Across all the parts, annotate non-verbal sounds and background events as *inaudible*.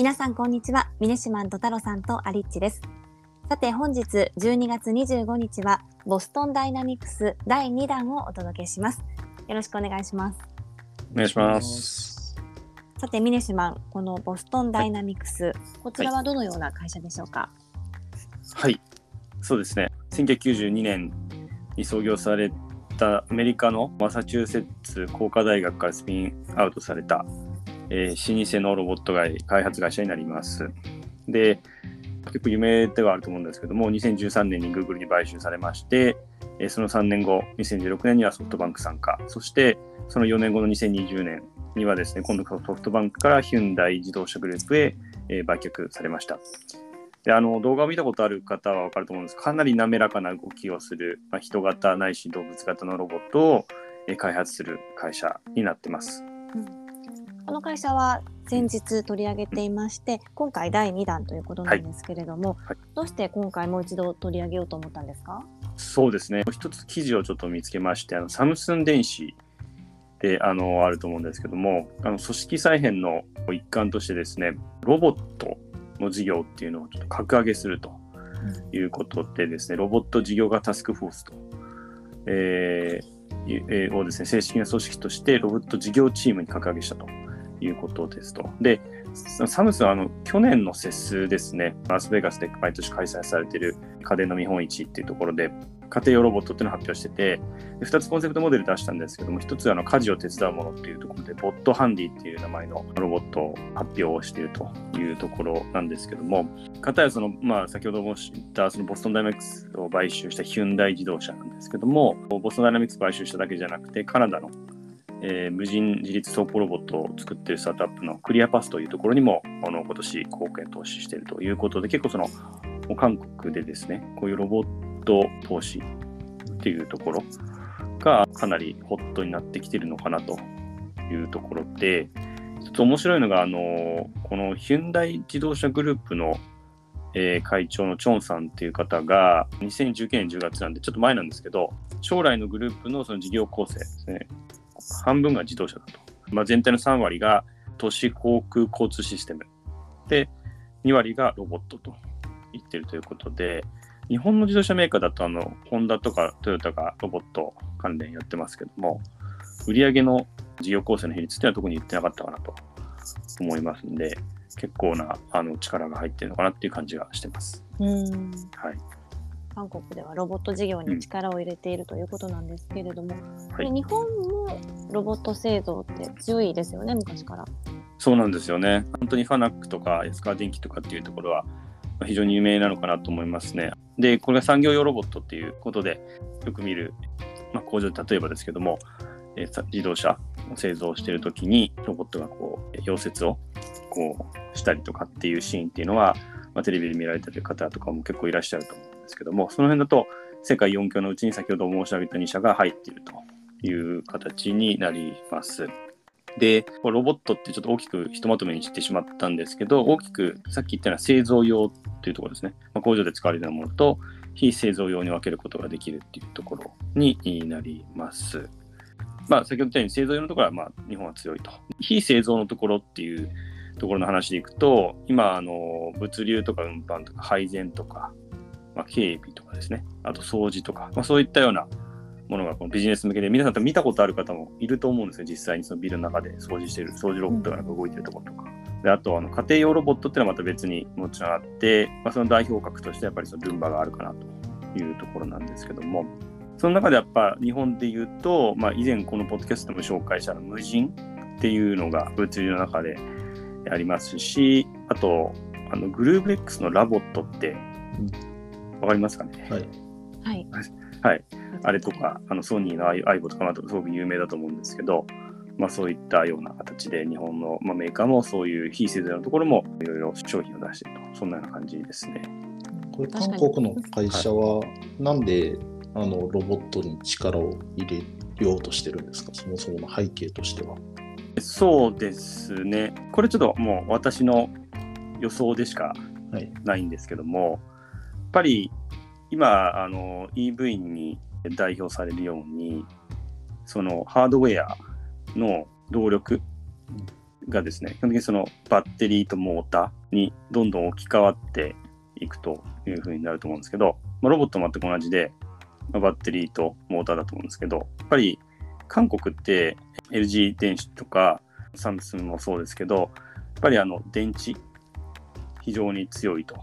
皆さんこんにちは。ミネシマンと太郎さんとアリッチです。さて本日12月25日はボストンダイナミクス第2弾をお届けします。よろしくお願いします。お願いします。さてミネシマンこのボストンダイナミクス、はい、こちらはどのような会社でしょうか？はい、そうですね。1992年に創業されたアメリカのマサチューセッツ工科大学からスピンアウトされたえー、老舗のロボット会開発会社になります。で、結構有名ではあると思うんですけども、2013年に Google に買収されまして、えー、その3年後、2016年にはソフトバンク参加、そしてその4年後の2020年にはですね、今度ソフトバンクからヒュンダイ自動車グループへ、えー、売却されました。であの動画を見たことある方は分かると思うんですかなり滑らかな動きをする、まあ、人型ないし動物型のロボットを、開発する会社になってます。うんこの会社は先日取り上げていまして、今回第2弾ということなんですけれども、はい。はい、どうして今回もう一度取り上げようと思ったんですか？そうですね、一つ記事をちょっと見つけまして、あのサムスン電子であのあると思うんですけども、あの組織再編の一環としてですね、ロボットの事業っていうのをちょっと格上げするということでですね、ロボット事業型タスクフォースと、えー、をですね、正式な組織としてロボット事業チームに格上げしたということですと。で、サムスンはあの去年の節数ですね、ラスベガスで毎年開催されている家電の見本市っていうところで、家庭用ロボットっていうのを発表してて、2つコンセプトモデル出したんですけども、1つはあの家事を手伝うものっていうところで、ボットハンディっていう名前のロボットを発表をしているというところなんですけども、かたやその、まあ、先ほども言ったそのボストンダイナミクスを買収したヒュンダイ自動車なんですけども、ボストンダイナミクス買収しただけじゃなくて、カナダのえー、無人自立走行ロボットを作っているスタートアップのクリアパスというところにもあの今年貢献投資しているということで結構その韓国でですねこういうロボット投資っていうところがかなりホットになってきているのかなというところでちょっと面白いのがあのこのヒュンダイ自動車グループのえー、会長のチョンさんっていう方が2019年10月なんでちょっと前なんですけど将来のグループのその事業構成ですね。半分が自動車だと。まあ、全体の3割が都市航空交通システム。で、2割がロボットと言ってるということで、日本の自動車メーカーだと、あの、ホンダとかトヨタがロボット関連やってますけども、売上の事業構成の比率っていうのは特に言ってなかったかなと思いますんで、結構なあの力が入ってるのかなっていう感じがしてます。うんはい韓国ではロボット事業に力を入れているということなんですけれども、うん、日本もロボット製造って強いですよね、昔から。そうなんですよね。本当にファナックとか安川電機とかっていうところは非常に有名なのかなと思いますね。で、これが産業用ロボットっていうことでよく見る、まあ、工場で例えばですけども、えー、自動車を製造しているときにロボットがこう溶接をこうしたりとかっていうシーンっていうのは、まあ、テレビで見られてる方とかも結構いらっしゃると思うんですけども、その辺だと世界4強のうちに先ほど申し上げた2社が入っているという形になります。で、ロボットってちょっと大きくひとまとめにしてしまったんですけど、大きくさっき言ったような製造用というところですね。まあ、工場で使われるものと、非製造用に分けることができるっていうところになります。まあ、先ほど言ったように製造用のところはまあ日本は強いと。非製造のところっていうところの話でいくと、今、あの物流とか運搬とか配膳とか、まあ、警備とかですね、あと掃除とか、まあ、そういったようなものがこのビジネス向けで、皆さんと見たことある方もいると思うんですよ、実際にそのビルの中で掃除してる、掃除ロボットが動いてるところとか。であとあの家庭用ロボットっていうのはまた別にもちろんあって、まあ、その代表格としてやっぱりそのルンバがあるかなというところなんですけども、その中でやっぱ日本で言うと、まあ、以前このポッドキャストでも紹介した無人っていうのが物流の中でありますし、あと、あのグルーブ X のラボットって、わかりますかね、はい。はい。はい。あれとか、あのソニーの aibo とかとすごく有名だと思うんですけど、まあ、そういったような形で日本の、まあ、メーカーもそういう非製造のところもいろいろ商品を出していると、そんなような感じですね。これ韓国の会社はなんで、あのロボットに力を入れようとしてるんですか、そもそもの背景としては。そうですね。これちょっともう私の予想でしかないんですけども、ぱり今あの EV に代表されるようにそのハードウェアの動力がですね、基本的にそのバッテリーとモーターにどんどん置き換わっていくというふうになると思うんですけど、まあ、ロボットも全く同じで、まあ、バッテリーとモーターだと思うんですけど、やっぱり韓国って LG 電子とかサムスンもそうですけど、やっぱりあの電池、非常に強いと。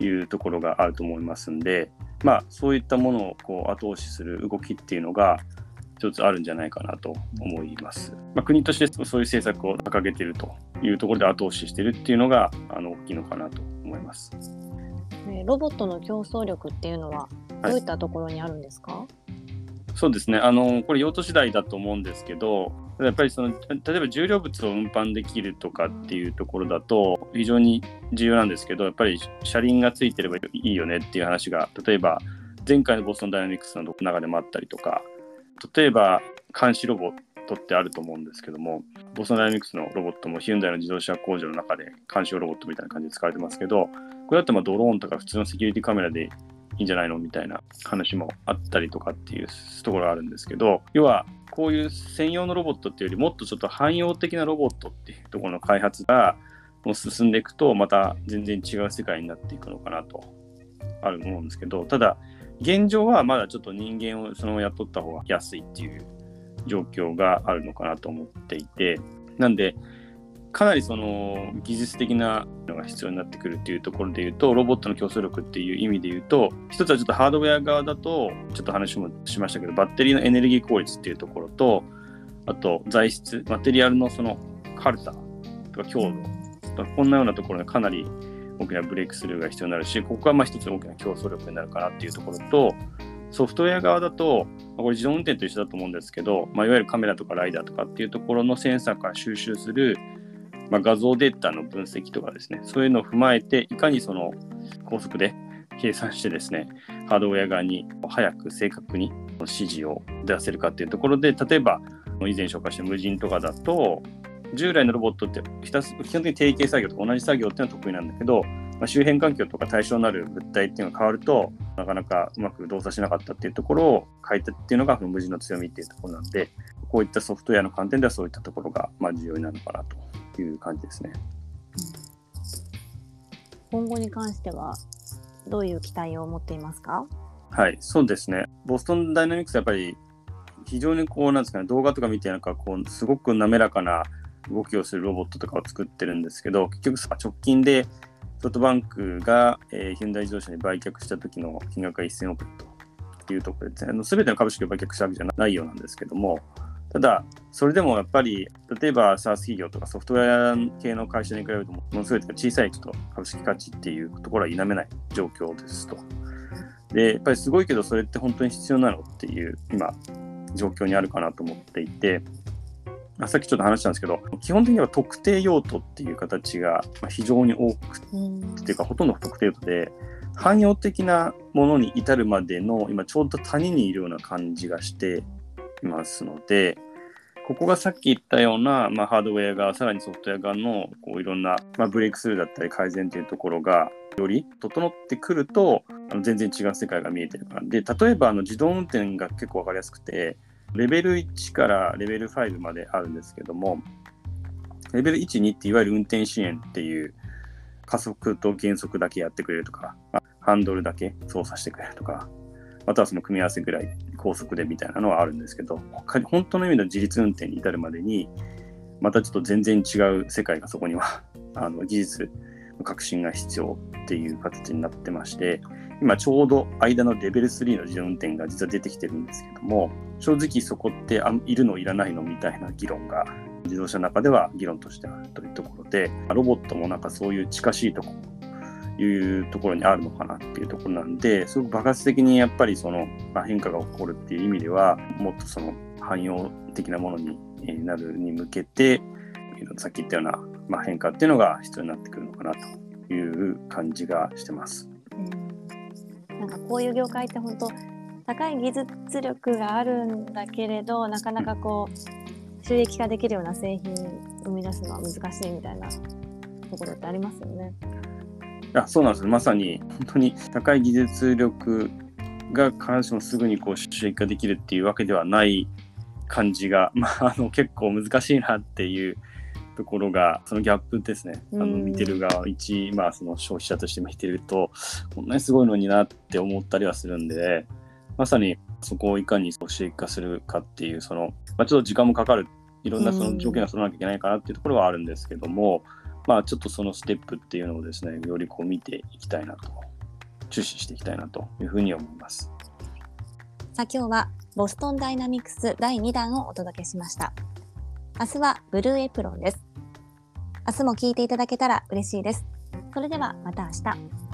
いうところがあると思いますんで、まあ、そういったものをこう後押しする動きっていうのが一つあるんじゃないかなと思います。まあ、国としてそういう政策を掲げているというところで後押ししているっていうのがあの大きいのかなと思います。ロボットの競争力っていうのはどういったところにあるんですか、はい、そうですねあのこれ用途次第だと思うんですけどやっぱりその例えば重量物を運搬できるとかっていうところだと非常に重要なんですけどやっぱり車輪がついてればいいよねっていう話が例えば前回のボストンダイナミクスの中でもあったりとか例えば監視ロボットってあると思うんですけどもボストンダイナミクスのロボットもヒュンダイの自動車工場の中で監視用ロボットみたいな感じで使われてますけどこれだとまドローンとか普通のセキュリティカメラでいいんじゃないのみたいな話もあったりとかっていうところがあるんですけど要はこういう専用のロボットっていうよりもっとちょっと汎用的なロボットっていうところの開発がもう進んでいくとまた全然違う世界になっていくのかなとあると思うんですけどただ現状はまだちょっと人間をそのまま雇った方が安いっていう状況があるのかなと思っていてなんでかなりその技術的なのが必要になってくるっていうところで言うとロボットの競争力っていう意味で言うと一つはちょっとハードウェア側だとちょっと話もしましたけどバッテリーのエネルギー効率っていうところとあと材質マテリアルのその軽さとか強度とかこんなようなところがかなり大きなブレイクスルーが必要になるしここはまあ一つ大きな競争力になるかなっていうところとソフトウェア側だとこれ自動運転と一緒だと思うんですけど、まあ、いわゆるカメラとかライダーとかっていうところのセンサーから収集するまあ、画像データの分析とかですね、そういうのを踏まえて、いかにその高速で計算してですね、ハードウェア側に早く正確に指示を出せるかっていうところで、例えば以前紹介した無人とかだと、従来のロボットって基本的に定型作業と同じ作業っていうのは得意なんだけど、まあ、周辺環境とか対象になる物体っていうのが変わると、なかなかうまく動作しなかったっていうところを変えたっていうのが無人の強みっていうところなんで、こういったソフトウェアの観点ではそういったところがまあ重要になるのかなという感じですね。今後に関してはどういう期待を持っていますか？はい、そうですね。ボストンダイナミクスやっぱり非常にこうなんですかね、動画とか見てなんかこうすごく滑らかな動きをするロボットとかを作ってるんですけど、結局直近でソフトバンクが、えー、ヒュンダイ自動車に売却した時の金額が1000億円というところで、ね、全ての株式を売却したわけじゃないようなんですけども、ただ、それでもやっぱり、例えば SARS 企業とかソフトウェア系の会社に比べると、ものすごい小さいちょっと株式価値っていうところは否めない状況ですと。で、やっぱりすごいけど、それって本当に必要なのっていう、今、状況にあるかなと思っていて、まあ、さっきちょっと話したんですけど、基本的には特定用途っていう形が非常に多くっていうか、ほとんど特定用途で、汎用的なものに至るまでの、今ちょうど谷にいるような感じがしていますので、ここがさっき言ったような、まあ、ハードウェア側、さらにソフトウェア側のこういろんな、まあ、ブレイクスルーだったり改善というところが、より整ってくると、あの全然違う世界が見えてるから。で、例えばあの自動運転が結構わかりやすくて、レベル1からレベル5まであるんですけども、レベル1、2っていわゆる運転支援っていう加速と減速だけやってくれるとか、ハンドルだけ操作してくれるとか、またはその組み合わせぐらい高速でみたいなのはあるんですけど、本当の意味の自律運転に至るまでに、またちょっと全然違う世界がそこには *laughs* あの技術の革新が必要っていう形になってまして、今ちょうど間のレベル3の自動運転が実は出てきてるんですけども、正直そこってあいるのいらないのみたいな議論が自動車の中では議論としてあるというところで、ロボットもなんかそういう近しいところいうところにあるのかなっていうところなんで、すごく爆発的にやっぱりその、ま、変化が起こるっていう意味では、もっとその汎用的なものになるに向けて、さっき言ったような、まあ、変化っていうのが必要になってくるのかなという感じがしてます。うん、なんかこういう業界って本当高い技術力があるんだけれどなかなかこう収益化できるような製品生み出すのは難しいみたいなところってありますよね。あそうなんですまさに本当に高い技術力が必ずしもすぐにこう収益化できるっていうわけではない感じが、*laughs* まあ、あの結構難しいなっていうところが、そのギャップですね。あの見てる側、一、まあその消費者として見てると、こんなにすごいのになって思ったりはするんで、まさにそこをいかに収益化するかっていう、その、まあ、ちょっと時間もかかる、いろんなその条件が揃わなきゃいけないかなっていうところはあるんですけども、まあちょっとそのステップっていうのをですね、よりこう見ていきたいなと、注視していきたいなというふうに思います。さあ今日はボストンダイナミクス第2弾をお届けしました。明日はブルーエプロンです。明日も聞いていただけたら嬉しいです。それではまた明日。